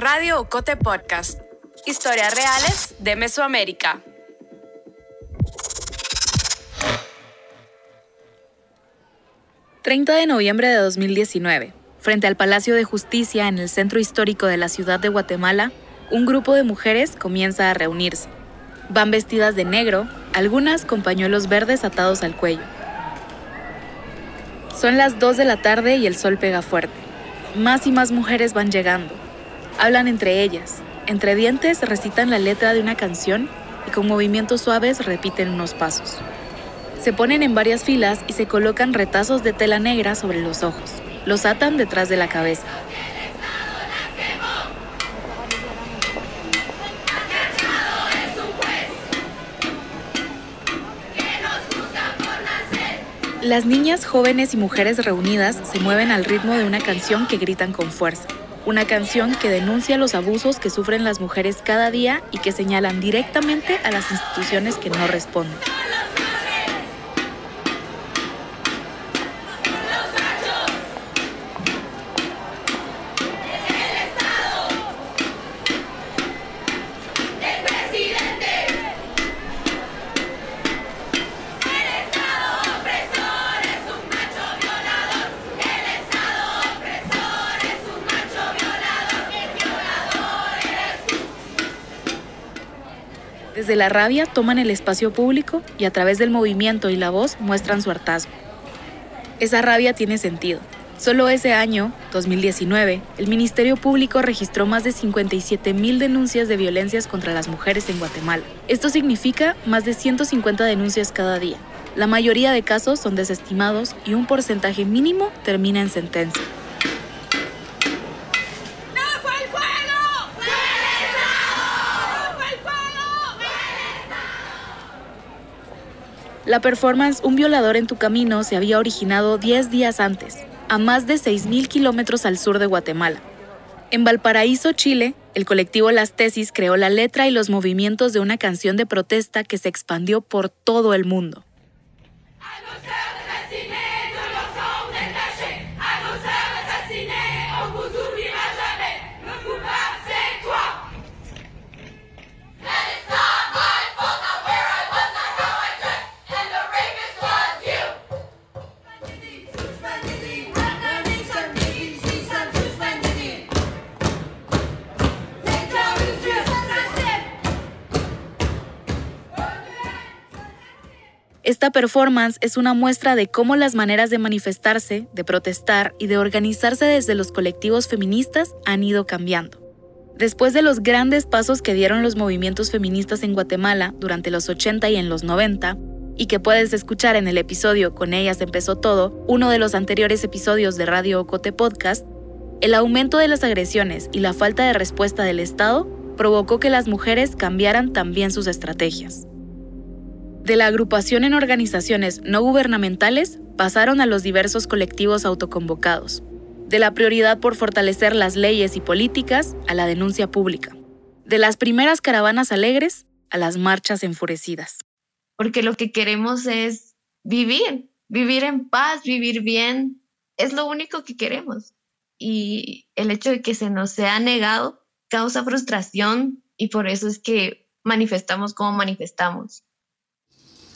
Radio Ocote Podcast. Historias reales de Mesoamérica. ...30 de noviembre de 2019... ...frente al Palacio de Justicia en el centro histórico de la ciudad de Guatemala... ...un grupo de mujeres comienza a reunirse. Van vestidas de negro, algunas con pañuelos verdes atados al cuello. Son las 2 de la tarde y el sol pega fuerte. Más y más mujeres van llegando. Hablan entre ellas. Entre dientes recitan la letra de una canción y con movimientos suaves repiten unos pasos. Se ponen en varias filas y se colocan retazos de tela negra sobre los ojos. Los atan detrás de la cabeza. Las niñas, jóvenes y mujeres reunidas se mueven al ritmo de una canción que gritan con fuerza. Una canción que denuncia los abusos que sufren las mujeres cada día y que señalan directamente a las instituciones que no responden. Desde la rabia toman el espacio público y a través del movimiento y la voz muestran su hartazgo. Esa rabia tiene sentido. Solo ese año, 2019, el Ministerio Público registró más de 57 mil denuncias de violencias contra las mujeres en Guatemala. Esto significa más de 150 denuncias cada día. La mayoría de casos son desestimados y un porcentaje mínimo termina en sentencia. La performance Un violador en tu camino se había originado 10 días antes, a más de 6.000 kilómetros al sur de Guatemala. En Valparaíso, Chile, el colectivo Las Tesis creó la letra y los movimientos de una canción de protesta que se expandió por todo el mundo. Esta performance es una muestra de cómo las maneras de manifestarse, de protestar y de organizarse desde los colectivos feministas han ido cambiando. Después de los grandes pasos que dieron los movimientos feministas en Guatemala durante los 80 y en los 90, y que puedes escuchar en el episodio Con ellas empezó todo, uno de los anteriores episodios de Radio Ocote Podcast, el aumento de las agresiones y la falta de respuesta del Estado provocó que las mujeres cambiaran también sus estrategias. De la agrupación en organizaciones no gubernamentales pasaron a los diversos colectivos autoconvocados. De la prioridad por fortalecer las leyes y políticas a la denuncia pública. De las primeras caravanas alegres a las marchas enfurecidas. Porque lo que queremos es vivir, vivir en paz, vivir bien. Es lo único que queremos. Y el hecho de que se nos sea negado causa frustración y por eso es que manifestamos como manifestamos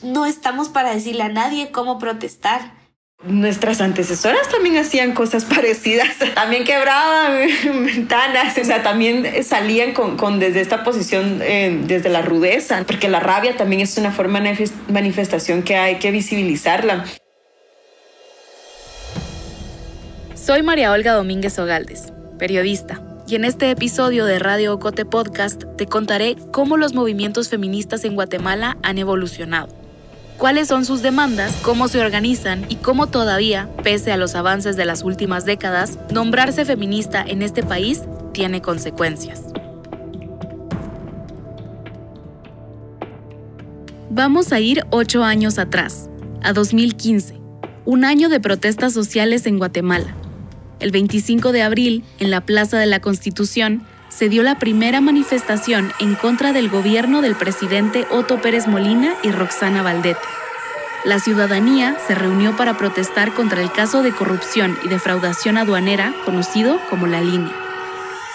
no estamos para decirle a nadie cómo protestar. Nuestras antecesoras también hacían cosas parecidas, también quebraban ventanas, o sea, también salían con, desde esta posición, eh, desde la rudeza, porque la rabia también es una forma de manifestación que hay que visibilizarla. Soy María Olga Domínguez Ogaldes, periodista, y en este episodio de Radio Ocote Podcast te contaré cómo los movimientos feministas en Guatemala han evolucionado cuáles son sus demandas, cómo se organizan y cómo todavía, pese a los avances de las últimas décadas, nombrarse feminista en este país tiene consecuencias. Vamos a ir ocho años atrás, a 2015, un año de protestas sociales en Guatemala. El 25 de abril, en la Plaza de la Constitución, se dio la primera manifestación en contra del gobierno del presidente Otto Pérez Molina y Roxana Valdete. La ciudadanía se reunió para protestar contra el caso de corrupción y defraudación aduanera conocido como la línea.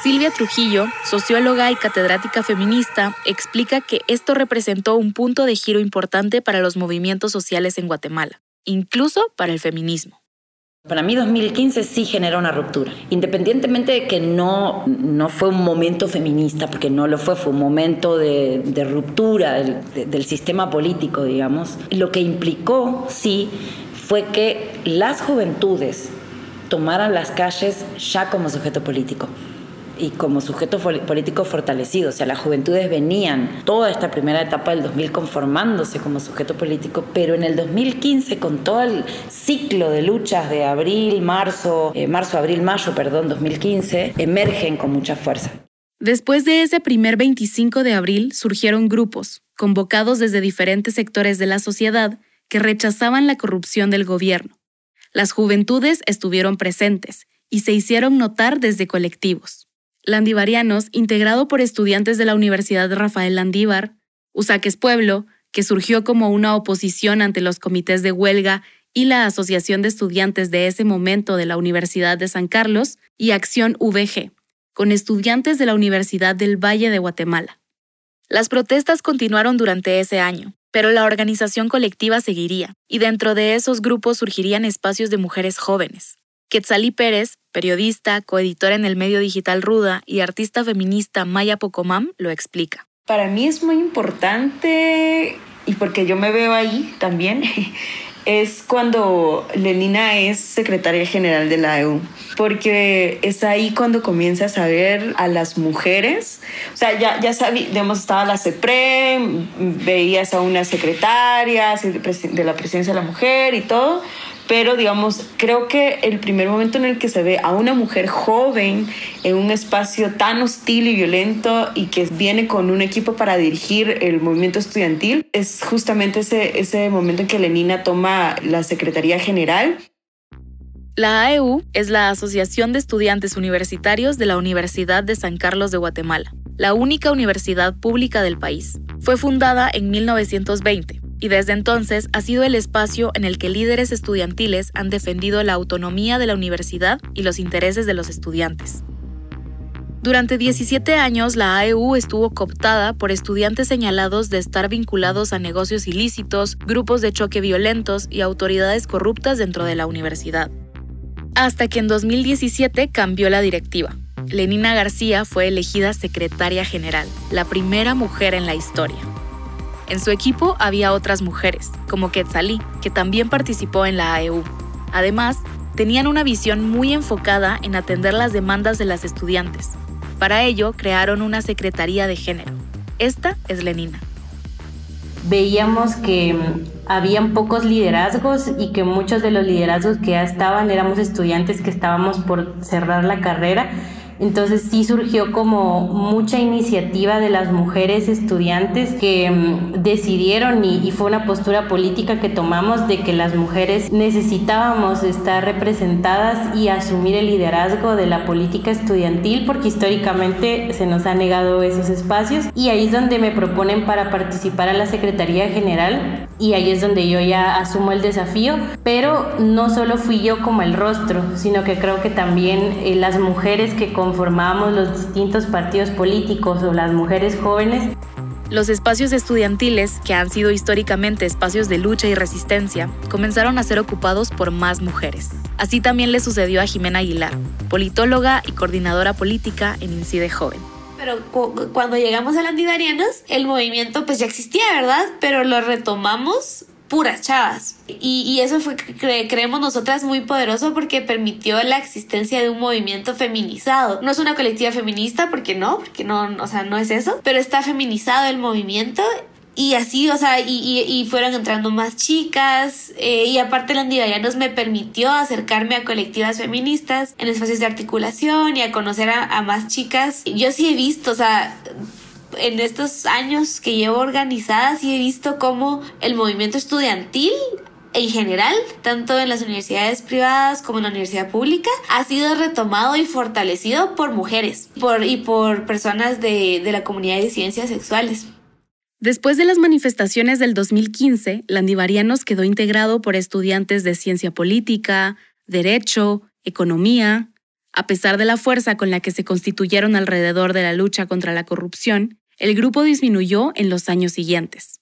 Silvia Trujillo, socióloga y catedrática feminista, explica que esto representó un punto de giro importante para los movimientos sociales en Guatemala, incluso para el feminismo. Para mí 2015 sí genera una ruptura, independientemente de que no, no fue un momento feminista, porque no lo fue, fue un momento de, ruptura del, del sistema político, digamos. Lo que implicó, sí, fue que las juventudes tomaran las calles ya como sujeto político y como sujeto político fortalecido. O sea, las juventudes venían toda esta primera etapa del 2000 conformándose como sujeto político, pero en el 2015, con todo el ciclo de luchas de abril, marzo, eh, marzo, abril, mayo, perdón, 2015, emergen con mucha fuerza. Después de ese primer 25 de abril surgieron grupos, convocados desde diferentes sectores de la sociedad, que rechazaban la corrupción del gobierno. Las juventudes estuvieron presentes y se hicieron notar desde colectivos. Landivarianos, integrado por estudiantes de la Universidad Rafael Landívar, Usaques Pueblo, que surgió como una oposición ante los comités de huelga y la Asociación de Estudiantes de ese momento de la Universidad de San Carlos, y Acción VG, con estudiantes de la Universidad del Valle de Guatemala. Las protestas continuaron durante ese año, pero la organización colectiva seguiría, y dentro de esos grupos surgirían espacios de mujeres jóvenes. Quetzalí Pérez, periodista, coeditora en el medio digital Ruda y artista feminista Maya Pocomam, lo explica. Para mí es muy importante, y porque yo me veo ahí también, es cuando Lenina es secretaria general de la EU, porque es ahí cuando comienzas a ver a las mujeres, o sea, ya, ya sabíamos, estaba la CEPRE, veías a una secretaria de la presidencia de la mujer y todo, pero digamos, creo que el primer momento en el que se ve a una mujer joven en un espacio tan hostil y violento y que viene con un equipo para dirigir el movimiento estudiantil es justamente ese, ese momento en que Lenina toma la Secretaría General. La AEU es la Asociación de Estudiantes Universitarios de la Universidad de San Carlos de Guatemala, la única universidad pública del país. Fue fundada en 1920 y desde entonces ha sido el espacio en el que líderes estudiantiles han defendido la autonomía de la universidad y los intereses de los estudiantes. Durante 17 años, la AEU estuvo cooptada por estudiantes señalados de estar vinculados a negocios ilícitos, grupos de choque violentos y autoridades corruptas dentro de la universidad. Hasta que en 2017 cambió la directiva. Lenina García fue elegida secretaria general, la primera mujer en la historia. En su equipo había otras mujeres, como Quetzalí, que también participó en la AEU. Además, tenían una visión muy enfocada en atender las demandas de las estudiantes. Para ello, crearon una Secretaría de Género. Esta es Lenina. Veíamos que mm, habían pocos liderazgos y que muchos de los liderazgos que ya estaban éramos estudiantes que estábamos por cerrar la carrera entonces sí surgió como mucha iniciativa de las mujeres estudiantes que mm, decidieron y, fue una postura política que tomamos de que las mujeres necesitábamos estar representadas y asumir el liderazgo de la política estudiantil porque históricamente se nos ha negado esos espacios. Y ahí es donde me proponen para participar a la Secretaría General y ahí es donde yo ya asumo el desafío, pero no solo fui yo como el rostro, sino que creo que también eh, las mujeres que conformamos los distintos partidos políticos o las mujeres jóvenes. Los espacios estudiantiles, que han sido históricamente espacios de lucha y resistencia, comenzaron a ser ocupados por más mujeres. Así también le sucedió a Jimena Aguilar, politóloga y coordinadora política en Incide Joven pero cuando llegamos a Landivarianos, el movimiento pues ya existía, ¿verdad? Pero lo retomamos puras chavas. Y, eso fue, creemos nosotras, muy poderoso porque permitió la existencia de un movimiento feminizado. No es una colectiva feminista, porque no, porque no, o sea, no es eso, pero está feminizado el movimiento y así, o sea, y, y, fueron entrando más chicas. Eh, y aparte, la nos me permitió acercarme a colectivas feministas en espacios de articulación y a conocer a, a más chicas. Yo sí he visto, o sea, en estos años que llevo organizada, sí he visto cómo el movimiento estudiantil en general, tanto en las universidades privadas como en la universidad pública, ha sido retomado y fortalecido por mujeres por, y por personas de, de la comunidad de ciencias sexuales. Después de las manifestaciones del 2015, Landivarianos quedó integrado por estudiantes de ciencia política, derecho, economía, A pesar de la fuerza con la que se constituyeron alrededor de la lucha contra la corrupción, el grupo disminuyó en los años siguientes.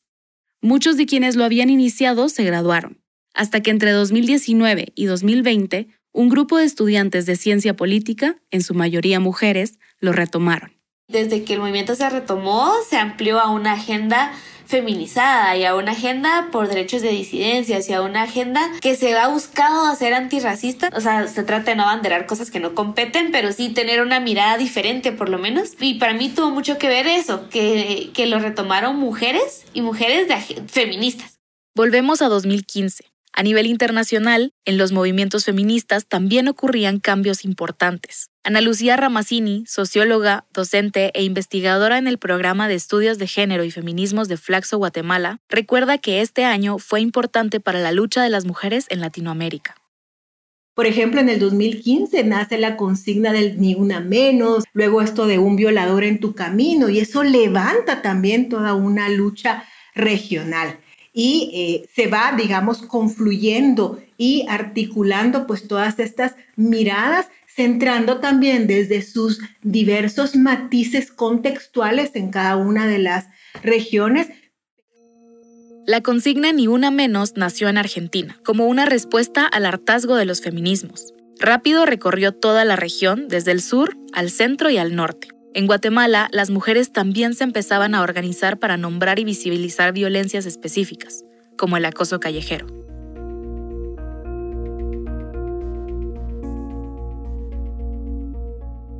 Muchos de quienes lo habían iniciado se graduaron, hasta que entre 2019 y 2020 un grupo de estudiantes de ciencia política, en su mayoría mujeres, lo retomaron. Desde que el movimiento se retomó, se amplió a una agenda feminizada y a una agenda por derechos de disidencias y a una agenda que se ha buscado hacer antirracista. O sea, se trata de no abanderar cosas que no competen, pero sí tener una mirada diferente por lo menos. Y para mí tuvo mucho que ver eso, que, que lo retomaron mujeres y mujeres de, feministas. Volvemos a 2015. A nivel internacional, en los movimientos feministas también ocurrían cambios importantes. Ana Lucía Ramazzini, socióloga, docente e investigadora en el programa de estudios de género y feminismos de Flaxo, Guatemala, recuerda que este año fue importante para la lucha de las mujeres en Latinoamérica. Por ejemplo, en el 2015 nace la consigna del ni una menos, luego esto de un violador en tu camino, y eso levanta también toda una lucha regional y eh, se va, digamos, confluyendo y articulando pues todas estas miradas, centrando también desde sus diversos matices contextuales en cada una de las regiones. La consigna Ni una menos nació en Argentina, como una respuesta al hartazgo de los feminismos. Rápido recorrió toda la región, desde el sur al centro y al norte. En Guatemala, las mujeres también se empezaban a organizar para nombrar y visibilizar violencias específicas, como el acoso callejero.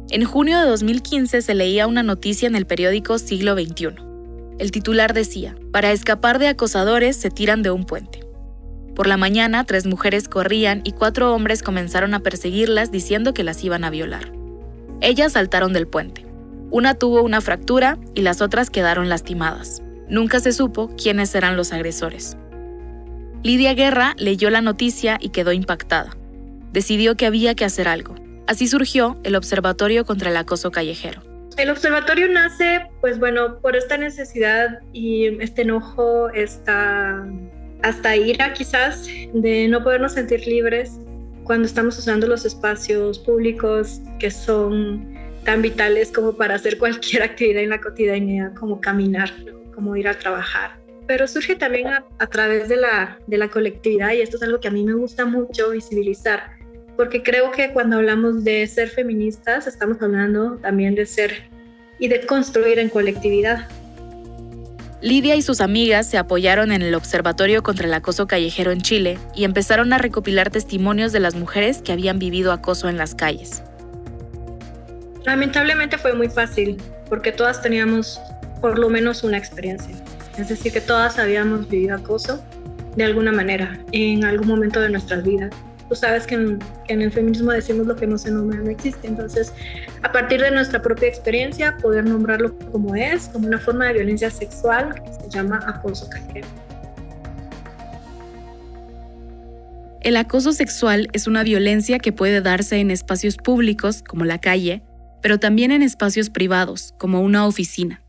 En junio de 2015 se leía una noticia en el periódico Siglo XXI. El titular decía, para escapar de acosadores se tiran de un puente. Por la mañana, tres mujeres corrían y cuatro hombres comenzaron a perseguirlas diciendo que las iban a violar. Ellas saltaron del puente. Una tuvo una fractura y las otras quedaron lastimadas. Nunca se supo quiénes eran los agresores. Lidia Guerra leyó la noticia y quedó impactada. Decidió que había que hacer algo. Así surgió el Observatorio contra el Acoso Callejero. El observatorio nace, pues bueno, por esta necesidad y este enojo, esta hasta ira quizás de no podernos sentir libres cuando estamos usando los espacios públicos que son tan vitales como para hacer cualquier actividad en la cotidianidad, como caminar, como ir a trabajar. Pero surge también a, través de la, de la colectividad y esto es algo que a mí me gusta mucho visibilizar, porque creo que cuando hablamos de ser feministas estamos hablando también de ser y de construir en colectividad. Lidia y sus amigas se apoyaron en el Observatorio contra el Acoso Callejero en Chile y empezaron a recopilar testimonios de las mujeres que habían vivido acoso en las calles. Lamentablemente fue muy fácil porque todas teníamos por lo menos una experiencia. Es decir, que todas habíamos vivido acoso de alguna manera en algún momento de nuestras vidas. Tú sabes que en, el feminismo decimos lo que no se nombra no existe. Entonces, a partir de nuestra propia experiencia, poder nombrarlo como es, como una forma de violencia sexual que se llama acoso callejero. El acoso sexual es una violencia que puede darse en espacios públicos como la calle, pero también en espacios privados, como una oficina.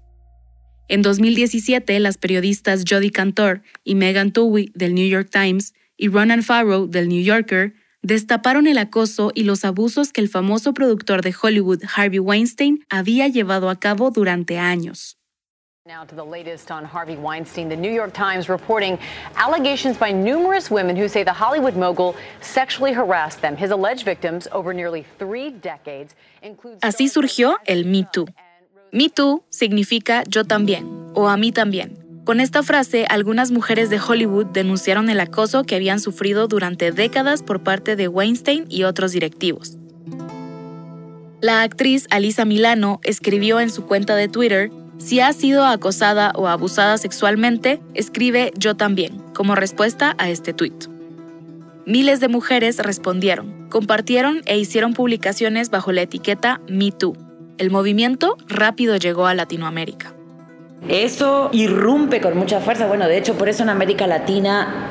En 2017, las periodistas Jodie Cantor y Megan Twohy del New York Times y Ronan Farrow del New Yorker destaparon el acoso y los abusos que el famoso productor de Hollywood Harvey Weinstein había llevado a cabo durante años. Now to the latest on Harvey Weinstein. The New York Times reporting allegations by numerous women who say the Hollywood mogul sexually harassed them. His alleged victims over nearly three decades include. Así surgió el Me Too. Me Too significa yo también o a mí también. Con esta frase, algunas mujeres de Hollywood denunciaron el acoso que habían sufrido durante décadas por parte de Weinstein y otros directivos. La actriz Alisa Milano escribió en su cuenta de Twitter si ha sido acosada o abusada sexualmente, escribe yo también, como respuesta a este tuit. Miles de mujeres respondieron, compartieron e hicieron publicaciones bajo la etiqueta MeToo. El movimiento rápido llegó a Latinoamérica. Eso irrumpe con mucha fuerza. Bueno, de hecho, por eso en América Latina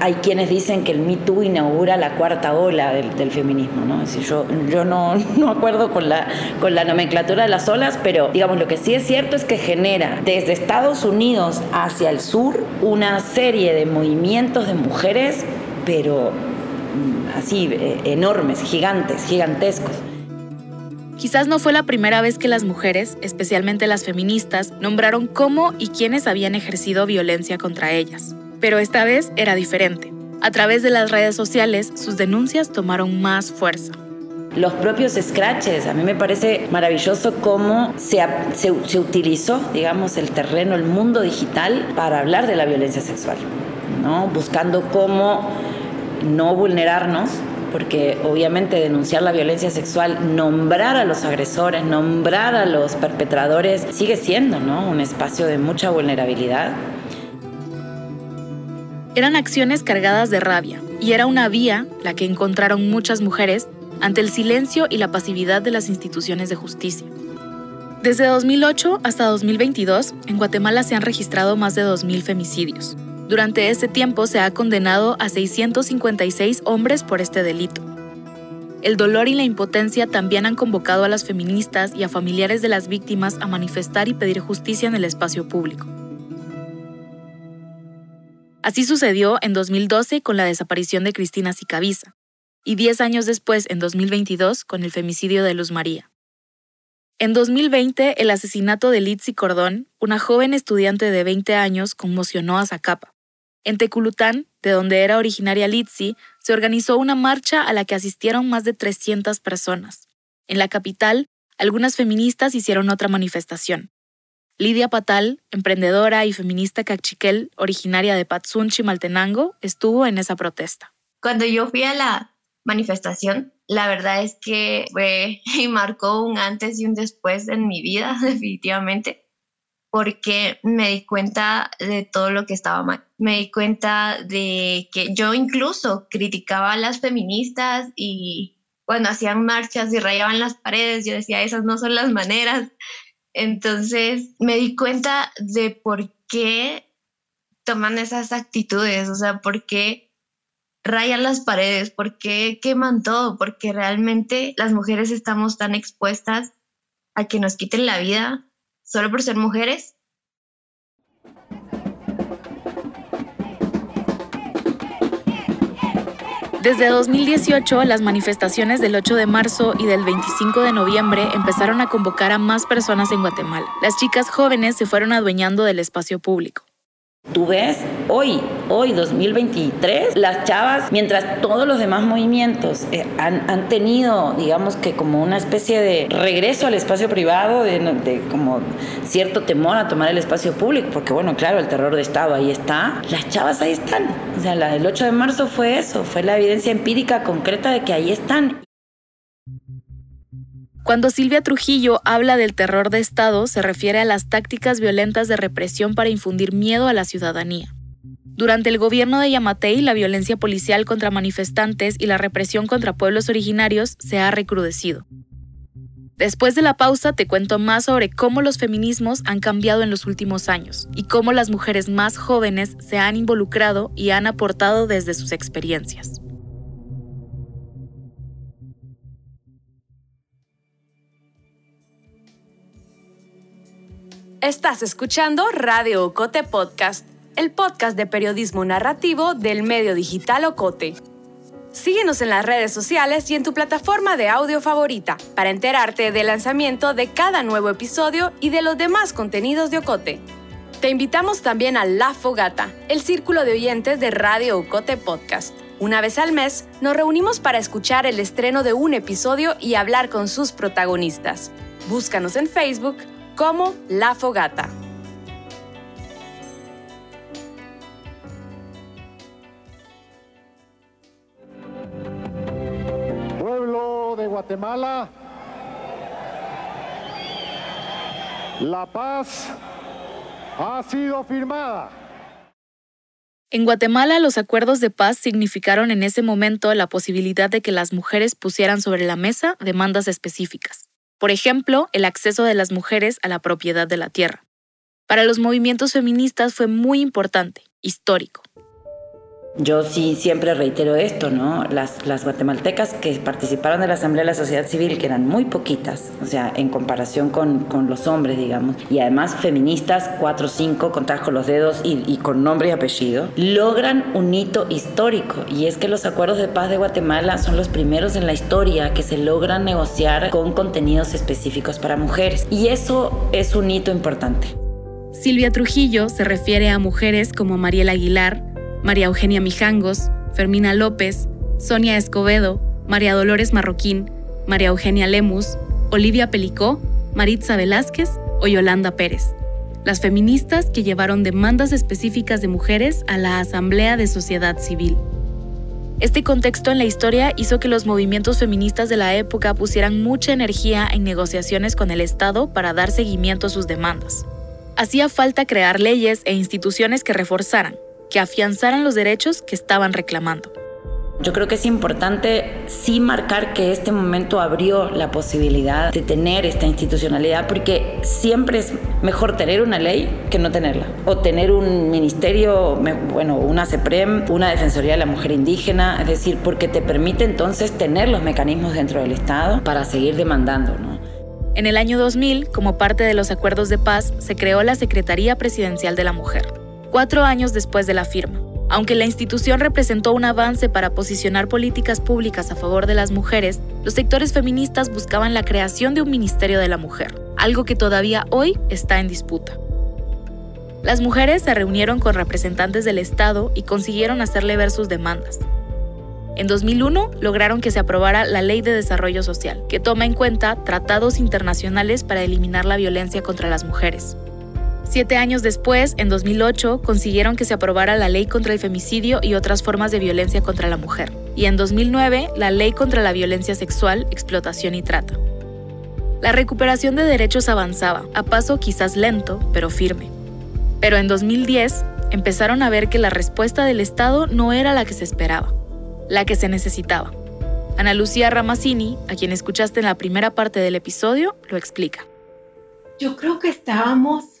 hay quienes dicen que el Me Too inaugura la cuarta ola del, feminismo. ¿no? Es yo, yo no, no acuerdo con la, con la nomenclatura de las olas, pero digamos, lo que sí es cierto es que genera desde Estados Unidos hacia el sur una serie de movimientos de mujeres, pero así eh, enormes, gigantes, gigantescos. Quizás no fue la primera vez que las mujeres, especialmente las feministas, nombraron cómo y quiénes habían ejercido violencia contra ellas. Pero esta vez era diferente. A través de las redes sociales, sus denuncias tomaron más fuerza. Los propios scratches, a mí me parece maravilloso cómo se, se, utilizó, digamos, el terreno, el mundo digital para hablar de la violencia sexual, ¿no? buscando cómo no vulnerarnos, porque obviamente denunciar la violencia sexual, nombrar a los agresores, nombrar a los perpetradores, sigue siendo ¿no? un espacio de mucha vulnerabilidad. Eran acciones cargadas de rabia y era una vía la que encontraron muchas mujeres ante el silencio y la pasividad de las instituciones de justicia. Desde 2008 hasta 2022, en Guatemala se han registrado más de 2.000 femicidios, durante ese tiempo se ha condenado a 656 hombres por este delito. El dolor y la impotencia también han convocado a las feministas y a familiares de las víctimas a manifestar y pedir justicia en el espacio público. Así sucedió en 2012 con la desaparición de Cristina Sicaviza y 10 años después, en 2022, con el femicidio de Luz María. En 2020, el asesinato de Litsi Cordón, una joven estudiante de 20 años, conmocionó a Zacapa. En Teculután, de donde era originaria Litsi, se organizó una marcha a la que asistieron más de 300 personas. En la capital, algunas feministas hicieron otra manifestación. Lidia Patal, emprendedora y feminista cachiquel, originaria de Patsunchi, Maltenango, estuvo en esa protesta. Cuando yo fui a la manifestación, la verdad es que fue y marcó un antes y un después en mi vida, definitivamente porque me di cuenta de todo lo que estaba mal. Me di cuenta de que yo incluso criticaba a las feministas y cuando hacían marchas y rayaban las paredes, yo decía, esas no son las maneras. Entonces me di cuenta de por qué toman esas actitudes, o sea, por qué rayan las paredes, por qué queman todo, porque realmente las mujeres estamos tan expuestas a que nos quiten la vida solo por ser mujeres. Desde 2018, las manifestaciones del 8 de marzo y del 25 de noviembre empezaron a convocar a más personas en Guatemala. Las chicas jóvenes se fueron adueñando del espacio público. Tú ves hoy, hoy 2023, las chavas, mientras todos los demás movimientos eh, han, tenido, digamos que como una especie de regreso al espacio privado, de, como cierto temor a tomar el espacio público, porque bueno, claro, el terror de Estado ahí está, las chavas ahí están. O sea, la del 8 de marzo fue eso, fue la evidencia empírica concreta de que ahí están. Cuando Silvia Trujillo habla del terror de Estado, se refiere a las tácticas violentas de represión para infundir miedo a la ciudadanía. Durante el gobierno de Yamatei, la violencia policial contra manifestantes y la represión contra pueblos originarios se ha recrudecido. Después de la pausa te cuento más sobre cómo los feminismos han cambiado en los últimos años y cómo las mujeres más jóvenes se han involucrado y han aportado desde sus experiencias. Estás escuchando Radio Ocote Podcast, el podcast de periodismo narrativo del medio digital Ocote. Síguenos en las redes sociales y en tu plataforma de audio favorita para enterarte del lanzamiento de cada nuevo episodio y de los demás contenidos de Ocote. Te invitamos también a La Fogata, el círculo de oyentes de Radio Ocote Podcast. Una vez al mes nos reunimos para escuchar el estreno de un episodio y hablar con sus protagonistas. Búscanos en Facebook como La Fogata. Pueblo de Guatemala, la paz ha sido firmada. En Guatemala, los acuerdos de paz significaron en ese momento la posibilidad de que las mujeres pusieran sobre la mesa demandas específicas. Por ejemplo, el acceso de las mujeres a la propiedad de la tierra. Para los movimientos feministas fue muy importante, histórico. Yo sí siempre reitero esto, ¿no? Las, las guatemaltecas que participaron de la Asamblea de la Sociedad Civil, que eran muy poquitas, o sea, en comparación con, con los hombres, digamos, y además feministas, cuatro o cinco, contadas con los dedos y, y con nombre y apellido, logran un hito histórico. Y es que los acuerdos de paz de Guatemala son los primeros en la historia que se logran negociar con contenidos específicos para mujeres. Y eso es un hito importante. Silvia Trujillo se refiere a mujeres como Mariela Aguilar, María Eugenia Mijangos, Fermina López, Sonia Escobedo, María Dolores Marroquín, María Eugenia Lemus, Olivia Pelicó, Maritza Velázquez o Yolanda Pérez, las feministas que llevaron demandas específicas de mujeres a la Asamblea de Sociedad Civil. Este contexto en la historia hizo que los movimientos feministas de la época pusieran mucha energía en negociaciones con el Estado para dar seguimiento a sus demandas. Hacía falta crear leyes e instituciones que reforzaran, que afianzaran los derechos que estaban reclamando. Yo creo que es importante sí marcar que este momento abrió la posibilidad de tener esta institucionalidad porque siempre es mejor tener una ley que no tenerla. O tener un ministerio, bueno, una CEPREM, una Defensoría de la Mujer Indígena, es decir, porque te permite entonces tener los mecanismos dentro del Estado para seguir demandando. ¿no? En el año 2000, como parte de los acuerdos de paz, se creó la Secretaría Presidencial de la Mujer, cuatro años después de la firma. Aunque la institución representó un avance para posicionar políticas públicas a favor de las mujeres, los sectores feministas buscaban la creación de un Ministerio de la Mujer, algo que todavía hoy está en disputa. Las mujeres se reunieron con representantes del Estado y consiguieron hacerle ver sus demandas. En 2001 lograron que se aprobara la Ley de Desarrollo Social, que toma en cuenta tratados internacionales para eliminar la violencia contra las mujeres. Siete años después, en 2008, consiguieron que se aprobara la Ley contra el Femicidio y otras formas de violencia contra la mujer. Y en 2009, la Ley contra la Violencia Sexual, Explotación y Trata. La recuperación de derechos avanzaba, a paso quizás lento, pero firme. Pero en 2010, empezaron a ver que la respuesta del Estado no era la que se esperaba, la que se necesitaba. Ana Lucía Ramazzini, a quien escuchaste en la primera parte del episodio, lo explica. Yo creo que estábamos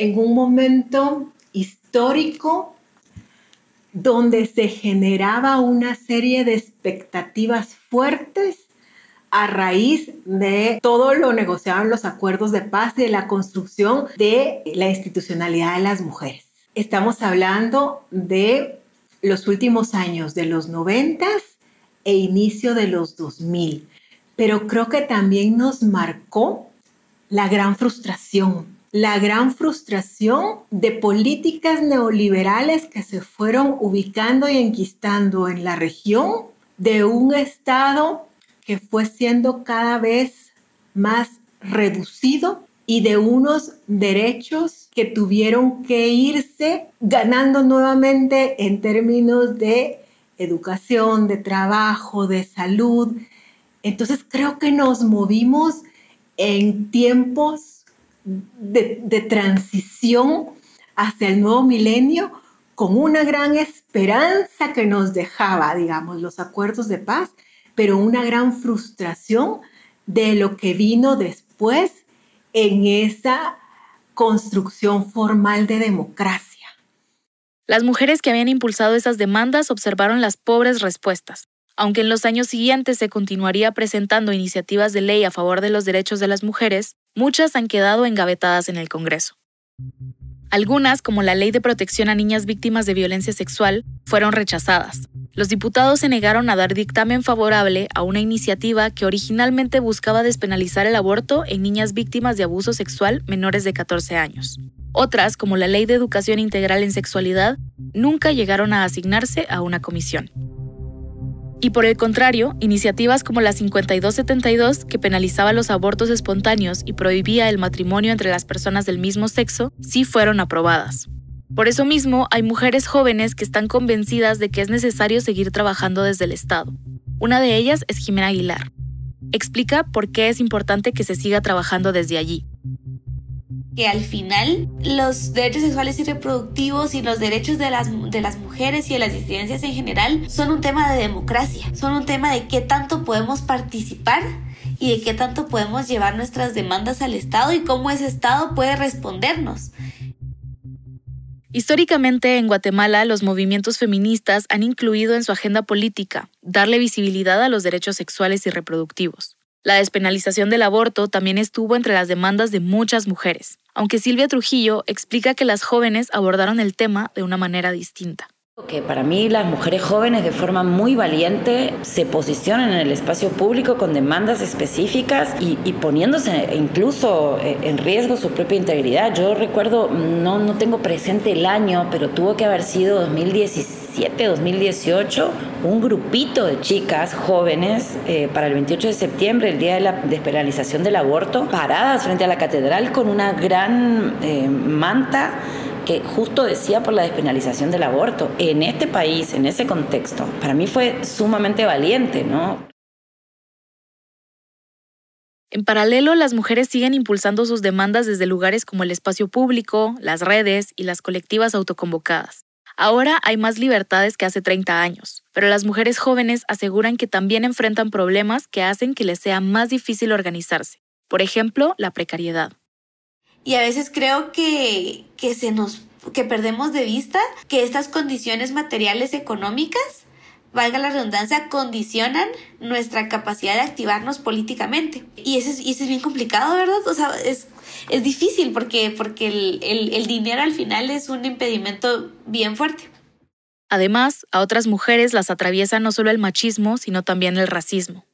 en un momento histórico donde se generaba una serie de expectativas fuertes a raíz de todo lo negociado en los acuerdos de paz y de la construcción de la institucionalidad de las mujeres. Estamos hablando de los últimos años, de los noventas e inicio de los 2000, pero creo que también nos marcó la gran frustración la gran frustración de políticas neoliberales que se fueron ubicando y enquistando en la región, de un Estado que fue siendo cada vez más reducido y de unos derechos que tuvieron que irse ganando nuevamente en términos de educación, de trabajo, de salud. Entonces creo que nos movimos en tiempos de, transición hacia el nuevo milenio con una gran esperanza que nos dejaba, digamos, los acuerdos de paz, pero una gran frustración de lo que vino después en esa construcción formal de democracia. Las mujeres que habían impulsado esas demandas observaron las pobres respuestas. Aunque en los años siguientes se continuaría presentando iniciativas de ley a favor de los derechos de las mujeres, muchas han quedado engavetadas en el Congreso. Algunas, como la Ley de Protección a Niñas Víctimas de Violencia Sexual, fueron rechazadas. Los diputados se negaron a dar dictamen favorable a una iniciativa que originalmente buscaba despenalizar el aborto en niñas víctimas de abuso sexual menores de 14 años. Otras, como la Ley de Educación Integral en Sexualidad, nunca llegaron a asignarse a una comisión. Y por el contrario, iniciativas como la 5272, que penalizaba los abortos espontáneos y prohibía el matrimonio entre las personas del mismo sexo, sí fueron aprobadas. Por eso mismo, hay mujeres jóvenes que están convencidas de que es necesario seguir trabajando desde el Estado. Una de ellas es Jimena Aguilar. Explica por qué es importante que se siga trabajando desde allí que al final los derechos sexuales y reproductivos y los derechos de las, de las mujeres y de las disidencias en general son un tema de democracia, son un tema de qué tanto podemos participar y de qué tanto podemos llevar nuestras demandas al Estado y cómo ese Estado puede respondernos. Históricamente, en Guatemala, los movimientos feministas han incluido en su agenda política darle visibilidad a los derechos sexuales y reproductivos. La despenalización del aborto también estuvo entre las demandas de muchas mujeres, aunque Silvia Trujillo explica que las jóvenes abordaron el tema de una manera distinta. Que para mí las mujeres jóvenes de forma muy valiente se posicionan en el espacio público con demandas específicas y, poniéndose incluso eh, en riesgo su propia integridad. Yo recuerdo, no, no tengo presente el año, pero tuvo que haber sido 2017, 2018, un grupito de chicas jóvenes eh, para el 28 de septiembre, el día de la despenalización del aborto, paradas frente a la catedral con una gran eh, manta que justo decía por la despenalización del aborto. En este país, en ese contexto, para mí fue sumamente valiente, ¿no? En paralelo, las mujeres siguen impulsando sus demandas desde lugares como el espacio público, las redes y las colectivas autoconvocadas. Ahora hay más libertades que hace 30 años, pero las mujeres jóvenes aseguran que también enfrentan problemas que hacen que les sea más difícil organizarse. Por ejemplo, la precariedad y a veces creo que, que se nos que perdemos de vista que estas condiciones materiales económicas, valga la redundancia, condicionan nuestra capacidad de activarnos políticamente. Y eso es, y eso es bien complicado, ¿verdad? O sea, es, es difícil porque, porque el, el, el dinero al final es un impedimento bien fuerte. Además, a otras mujeres las atraviesa no solo el machismo, sino también el racismo.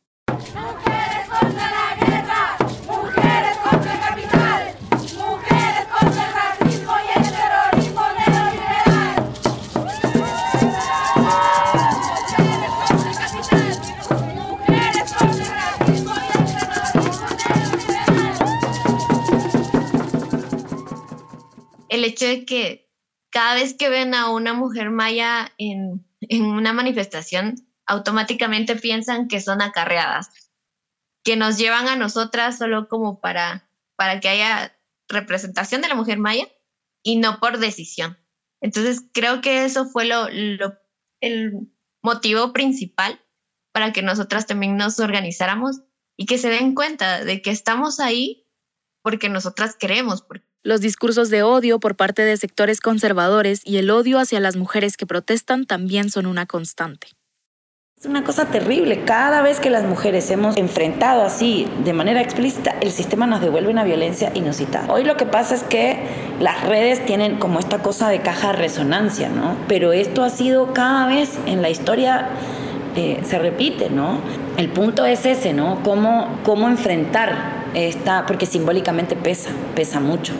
El hecho de que cada vez que ven a una mujer maya en, una manifestación, automáticamente piensan que son acarreadas, que nos llevan a nosotras solo como para, para que haya representación de la mujer maya y no por decisión. Entonces creo que eso fue lo, el motivo principal para que nosotras también nos organizáramos y que se den cuenta de que estamos ahí porque nosotras queremos, los discursos de odio por parte de sectores conservadores y el odio hacia las mujeres que protestan también son una constante. Es una cosa terrible. Cada vez que las mujeres hemos enfrentado así, de manera explícita, el sistema nos devuelve una violencia inusitada. Hoy lo que pasa es que las redes tienen como esta cosa de caja de resonancia, ¿no? Pero esto ha sido cada vez en la historia eh, se repite, ¿no? El punto es ese, ¿no? Cómo, cómo enfrentar esta, porque simbólicamente pesa, pesa mucho.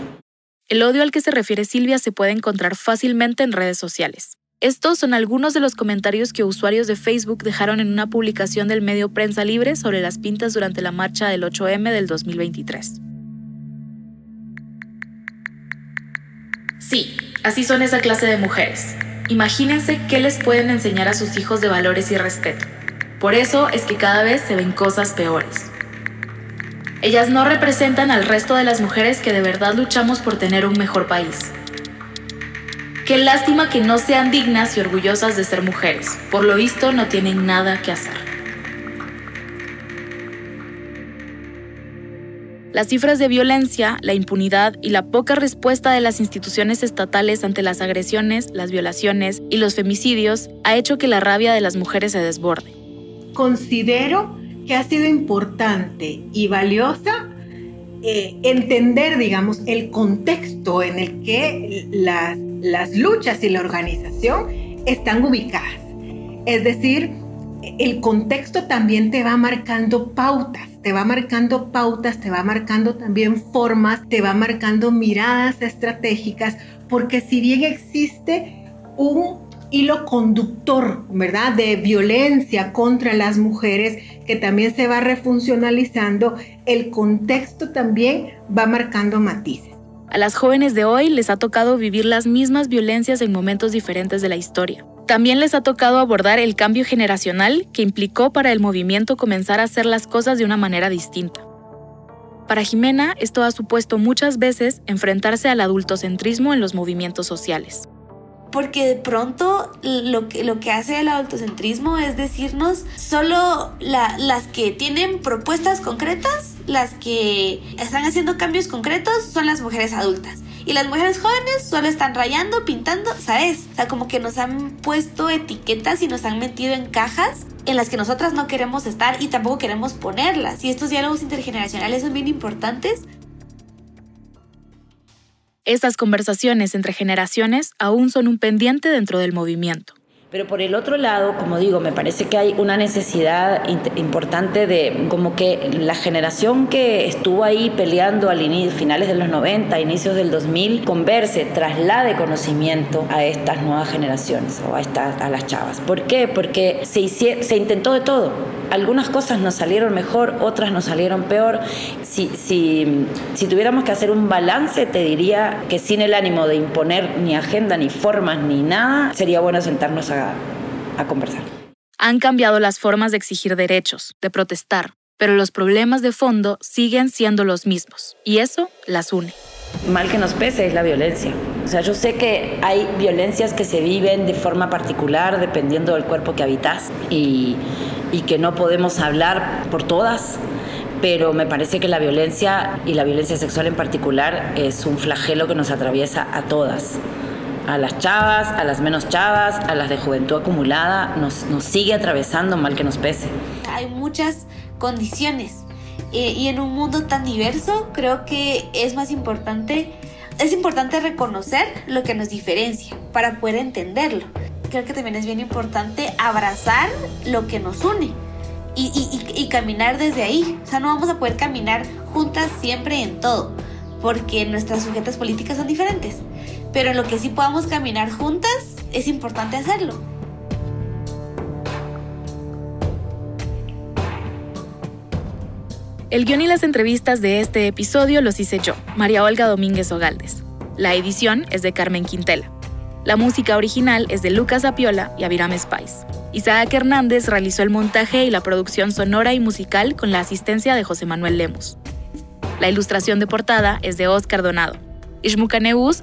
El odio al que se refiere Silvia se puede encontrar fácilmente en redes sociales. Estos son algunos de los comentarios que usuarios de Facebook dejaron en una publicación del medio Prensa Libre sobre las pintas durante la marcha del 8M del 2023. Sí, así son esa clase de mujeres. Imagínense qué les pueden enseñar a sus hijos de valores y respeto. Por eso es que cada vez se ven cosas peores. Ellas no representan al resto de las mujeres que de verdad luchamos por tener un mejor país. Qué lástima que no sean dignas y orgullosas de ser mujeres. Por lo visto no tienen nada que hacer. Las cifras de violencia, la impunidad y la poca respuesta de las instituciones estatales ante las agresiones, las violaciones y los femicidios ha hecho que la rabia de las mujeres se desborde. Considero que ha sido importante y valiosa eh, entender, digamos, el contexto en el que las, las luchas y la organización están ubicadas. Es decir, el contexto también te va marcando pautas, te va marcando pautas, te va marcando también formas, te va marcando miradas estratégicas, porque si bien existe un hilo conductor, ¿verdad? De violencia contra las mujeres que también se va refuncionalizando, el contexto también va marcando matices. A las jóvenes de hoy les ha tocado vivir las mismas violencias en momentos diferentes de la historia. También les ha tocado abordar el cambio generacional que implicó para el movimiento comenzar a hacer las cosas de una manera distinta. Para Jimena, esto ha supuesto muchas veces enfrentarse al adultocentrismo en los movimientos sociales porque de pronto lo que, lo que hace el adultocentrismo es decirnos solo las que tienen propuestas concretas, las que están haciendo cambios concretos son las mujeres adultas. Y las mujeres jóvenes solo están rayando, pintando, ¿sabes? O sea, como que nos han puesto etiquetas y nos han metido en cajas en las que nosotras no queremos estar y tampoco queremos ponerlas. Y estos diálogos intergeneracionales son bien importantes estas conversaciones entre generaciones aún son un pendiente dentro del movimiento. Pero por el otro lado, como digo, me parece que hay una necesidad importante de como que la generación que estuvo ahí peleando al inicio, finales de los 90, inicios del 2000, converse, traslade conocimiento a estas nuevas generaciones o a, estas, a las chavas. ¿Por qué? Porque se, se intentó de todo. Algunas cosas nos salieron mejor, otras nos salieron peor. Si, si, si tuviéramos que hacer un balance, te diría que sin el ánimo de imponer ni agenda, ni formas, ni nada, sería bueno sentarnos a a, conversar. Han cambiado las formas de exigir derechos, de protestar, pero los problemas de fondo siguen siendo los mismos y eso las une. Mal que nos pese es la violencia. O sea, yo sé que hay violencias que se viven de forma particular dependiendo del cuerpo que habitas y, que no podemos hablar por todas, pero me parece que la violencia y la violencia sexual en particular es un flagelo que nos atraviesa a todas a las chavas, a las menos chavas, a las de juventud acumulada, nos sigue atravesando mal que nos pese. Hay muchas condiciones y en un mundo tan diverso creo que es más importante, es importante reconocer lo que nos diferencia para poder entenderlo. Creo que también es bien importante abrazar lo que nos une. Y, y, y caminar desde ahí. O sea, no vamos a poder caminar juntas siempre en todo, porque nuestras sujetas políticas son diferentes pero en lo que sí podamos caminar juntas, es importante hacerlo. El guion y las entrevistas de este episodio los hice yo, María Olga Domínguez Ogaldes. La edición es de Carmen Quintela. La música original es de Lucas Apiola y Aviram Spice. Isaac Hernández realizó el montaje y la producción sonora y musical con la asistencia de José Manuel Lemus. La ilustración de portada es de Oscar Donado. Ishmuka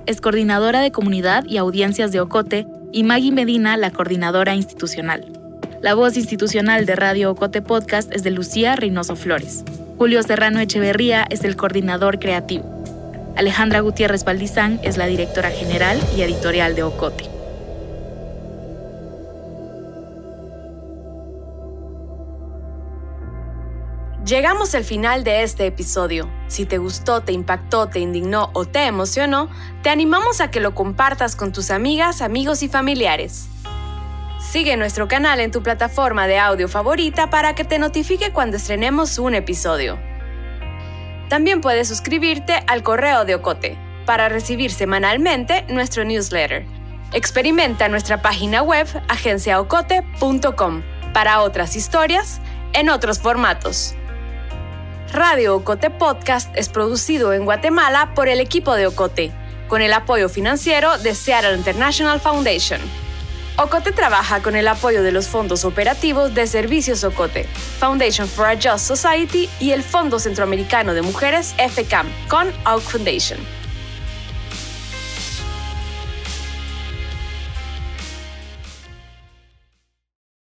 es coordinadora de comunidad y audiencias de Ocote y Maggie Medina la coordinadora institucional. La voz institucional de Radio Ocote Podcast es de Lucía Reynoso Flores. Julio Serrano Echeverría es el coordinador creativo. Alejandra Gutiérrez Valdizán es la directora general y editorial de Ocote. Llegamos al final de este episodio. Si te gustó, te impactó, te indignó o te emocionó, te animamos a que lo compartas con tus amigas, amigos y familiares. Sigue nuestro canal en tu plataforma de audio favorita para que te notifique cuando estrenemos un episodio. También puedes suscribirte al correo de Ocote para recibir semanalmente nuestro newsletter. Experimenta nuestra página web agenciaocote.com para otras historias en otros formatos. Radio Ocote Podcast es producido en Guatemala por el equipo de Ocote, con el apoyo financiero de Seattle International Foundation. Ocote trabaja con el apoyo de los fondos operativos de Servicios Ocote, Foundation for a Just Society y el Fondo Centroamericano de Mujeres FCAM con Oak Foundation.